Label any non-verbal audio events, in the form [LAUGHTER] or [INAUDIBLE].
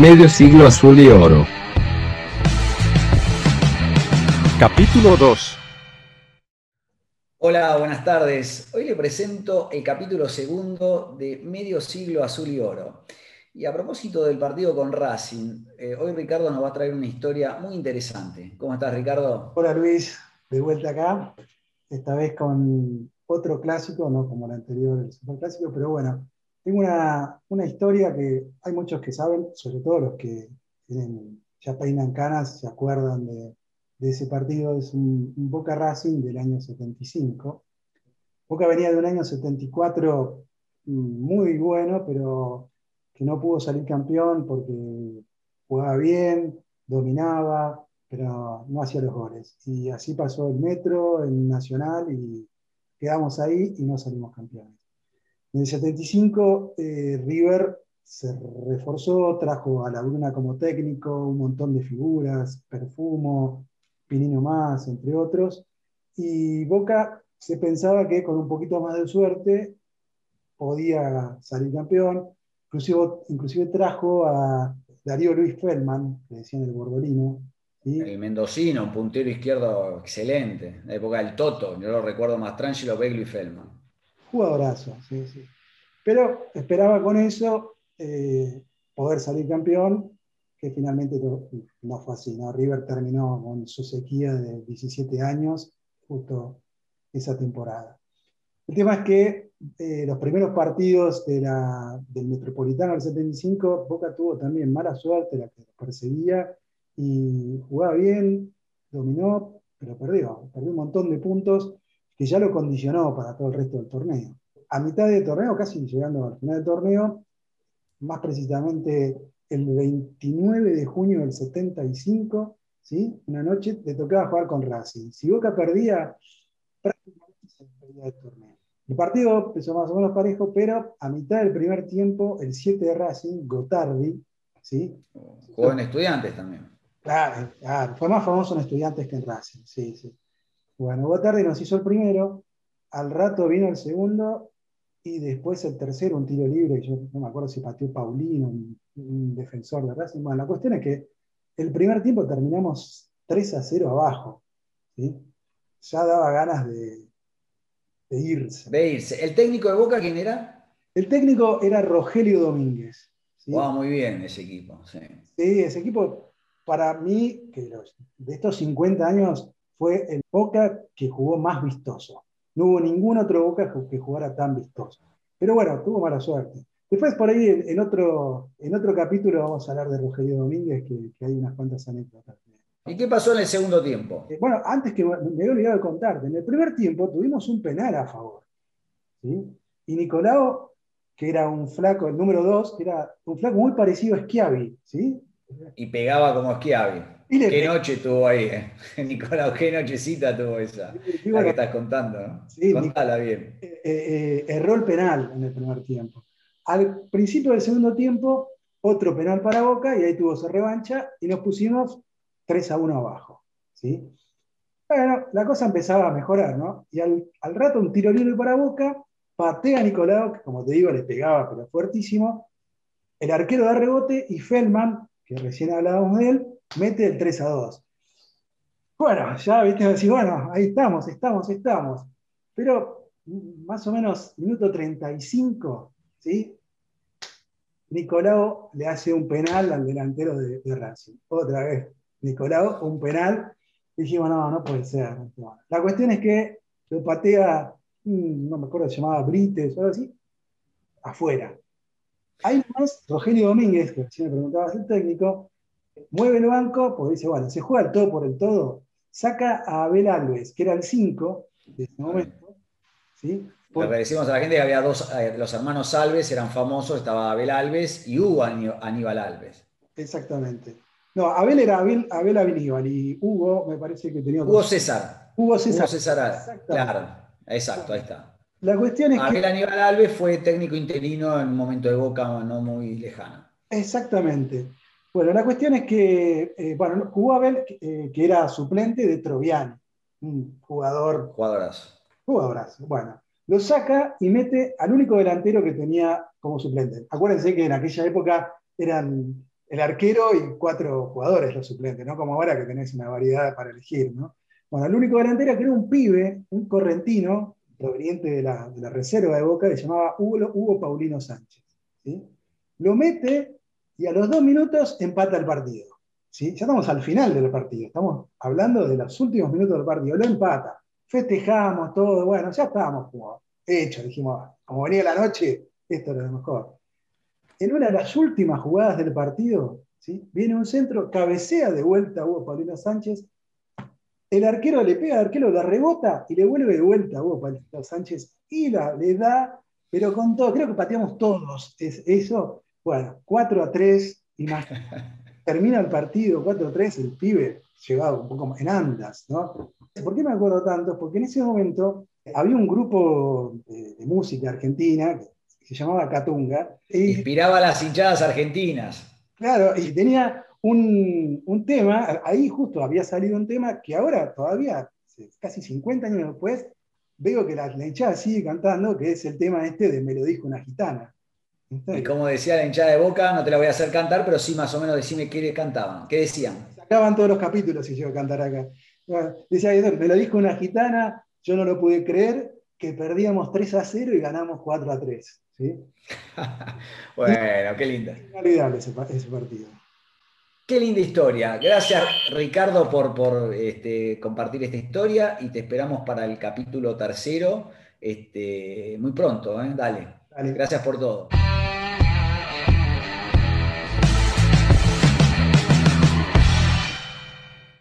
Medio siglo azul y oro. Capítulo 2. Hola, buenas tardes. Hoy le presento el capítulo segundo de Medio siglo azul y oro. Y a propósito del partido con Racing, eh, hoy Ricardo nos va a traer una historia muy interesante. ¿Cómo estás, Ricardo? Hola Luis, de vuelta acá, esta vez con otro clásico, no como el anterior, el superclásico, pero bueno, tengo una, una historia que hay muchos que saben, sobre todo los que tienen, ya peinan canas, se acuerdan de, ese partido, es un, un, Boca Racing del año 75. Boca venía de un año 74 mm, muy bueno, pero que no pudo salir campeón porque jugaba bien, dominaba, pero no hacía los goles. Y así pasó el Metro, el Nacional, y quedamos ahí y no salimos campeones. En el 75, eh, River se reforzó, trajo a la Bruna como técnico, un montón de figuras, Perfumo, Pinino más, entre otros, y Boca se pensaba que con un poquito más de suerte podía salir campeón, inclusive, inclusive trajo a Darío Luis Feldman, que decían el Bordolino. El mendocino, un puntero izquierdo excelente, la época del Toto, yo lo recuerdo más tranquilo, Begley y Feldman. Jugadorazo, sí, sí. Pero esperaba con eso eh, poder salir campeón, que finalmente no, fue así. ¿no? River terminó con su sequía de 17 años, justo esa temporada. El tema es que eh, los primeros partidos de la, del Metropolitano del 75, Boca tuvo también mala suerte, la que perseguía, y jugaba bien, dominó, pero perdió. Perdió un montón de puntos que ya lo condicionó para todo el resto del torneo. A mitad del torneo, casi llegando al final del torneo, más precisamente el 29 de junio del 75, ¿sí? una noche, le tocaba jugar con Racing. Si Boca perdía, prácticamente se perdía el torneo. El partido empezó más o menos parejo, pero a mitad del primer tiempo, el 7 de Racing, Gotardi, ¿sí? Jugó en estudiantes también. Claro, claro, fue más famoso en estudiantes que en Racing, sí, sí. Bueno, Gotardi nos hizo el primero, al rato vino el segundo y después el tercero, un tiro libre, yo no me acuerdo si pateó Paulino, un, un defensor de Racing. Bueno, la cuestión es que el primer tiempo terminamos 3 a 0 abajo, ¿sí? Ya daba ganas de, de irse. De irse. ¿El técnico de Boca quién era? El técnico era Rogelio Domínguez. ¿sí? Wow, muy bien ese equipo. Sí. sí, ese equipo, para mí, que de estos 50 años, fue el Boca que jugó más vistoso. No hubo ningún otro Boca que jugara tan vistoso. Pero bueno, tuvo mala suerte. Después por ahí en otro, en otro capítulo vamos a hablar de Rogelio Domínguez, que, que hay unas cuantas anécdotas. ¿Y qué pasó en el segundo tiempo? Eh, bueno, antes que me, me había olvidado de contarte, en el primer tiempo tuvimos un penal a favor. ¿sí? Y Nicolao, que era un flaco, el número dos, era un flaco muy parecido a Schiavi. ¿sí? Y pegaba como Schiavi. Qué noche tuvo ahí, eh? [LAUGHS] Nicolás, qué nochecita tuvo esa. La que estás contando, ¿no? Sí, Contala bien. Eh, eh, erró el penal en el primer tiempo. Al principio del segundo tiempo, otro penal para Boca y ahí tuvo su revancha y nos pusimos 3 a 1 abajo. ¿sí? Bueno, la cosa empezaba a mejorar, ¿no? Y al, al rato un tiro libre para Boca, patea a Nicolau, que como te digo le pegaba, pero fuertísimo. El arquero da rebote y Feldman, que recién hablábamos de él, mete el 3 a 2. Bueno, ya viste, decir, bueno, ahí estamos, estamos, estamos. Pero más o menos minuto 35, ¿sí? Nicolau le hace un penal al delantero de, de Racing. Otra vez, Nicolau, un penal. Dijimos, no, no puede ser. La cuestión es que lo patea, no me acuerdo, se llamaba Brites o algo así, afuera. Ahí más, Rogelio Domínguez, que si me preguntabas el técnico, mueve el banco, porque dice, bueno, se juega el todo por el todo, saca a Abel Alves, que era el 5 de ese momento. ¿sí? Porque... Le decimos a la gente que había dos, eh, los hermanos Alves eran famosos, estaba Abel Alves y Hugo Aníbal Alves. Exactamente. No, Abel era Abel, Abel Aníbal y Hugo me parece que tenía... Hugo César. Hugo César. Hugo César, claro. Exacto, ahí está. La cuestión es Abel que... Aníbal Alves fue técnico interino en un momento de boca no muy lejano. Exactamente. Bueno, la cuestión es que, eh, bueno, jugó Abel, eh, que era suplente de Troviani, un jugador. Jugadorazo. Jugadorazo. Bueno, lo saca y mete al único delantero que tenía como suplente. Acuérdense que en aquella época eran el arquero y cuatro jugadores los suplentes, ¿no? Como ahora que tenés una variedad para elegir, ¿no? Bueno, el único delantero que era un pibe, un correntino, proveniente de la, reserva de Boca, que se llamaba Hugo, Paulino Sánchez. Lo mete y a los dos minutos empata el partido. ¿sí? Ya estamos al final del partido, estamos hablando de los últimos minutos del partido. Lo empata, festejamos todo, bueno, ya estábamos como hechos, dijimos, como venía la noche, esto era lo mejor. En una de las últimas jugadas del partido, ¿sí? viene un centro, cabecea de vuelta a Hugo Paulino Sánchez, el arquero le pega al arquero, la rebota y le vuelve de vuelta a Hugo Paulino Sánchez y la, le da, pero con todo, creo que pateamos todos eso. Bueno, 4 a 3 y más. [LAUGHS] termina el partido 4-3, el pibe llevado un poco en andas, ¿no? ¿Por qué me acuerdo tanto? Porque en ese momento había un grupo de, música argentina que se llamaba Catunga. Inspiraba a las hinchadas argentinas. Claro, y tenía un, tema, ahí justo había salido un tema que ahora todavía, casi 50 años después, veo que la, la hinchada sigue cantando, que es el tema este de Me lo dijo una gitana. Y como decía la hinchada de Boca, no te la voy a hacer cantar, pero sí más o menos decime qué cantaban. ¿Qué decían? Sacaban todos los capítulos y yo a cantar acá. decía, me lo dijo una gitana, yo no lo pude creer, que perdíamos 3 a 0 y ganamos 4 a 3. [LAUGHS] bueno, qué linda. Inolvidable ese, ese, partido. Qué linda historia. Gracias, Ricardo, por, por este, compartir esta historia y te esperamos para el capítulo tercero este, muy pronto. ¿eh? Dale. Dale. Gracias por todo.